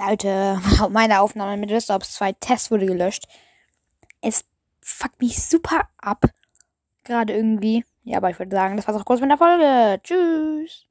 Alter, meine Aufnahme mit Desktop 2 Test wurde gelöscht. Es fuckt mich super ab. Gerade irgendwie. Ja, aber ich würde sagen, das war's auch kurz mit der Folge. Tschüss.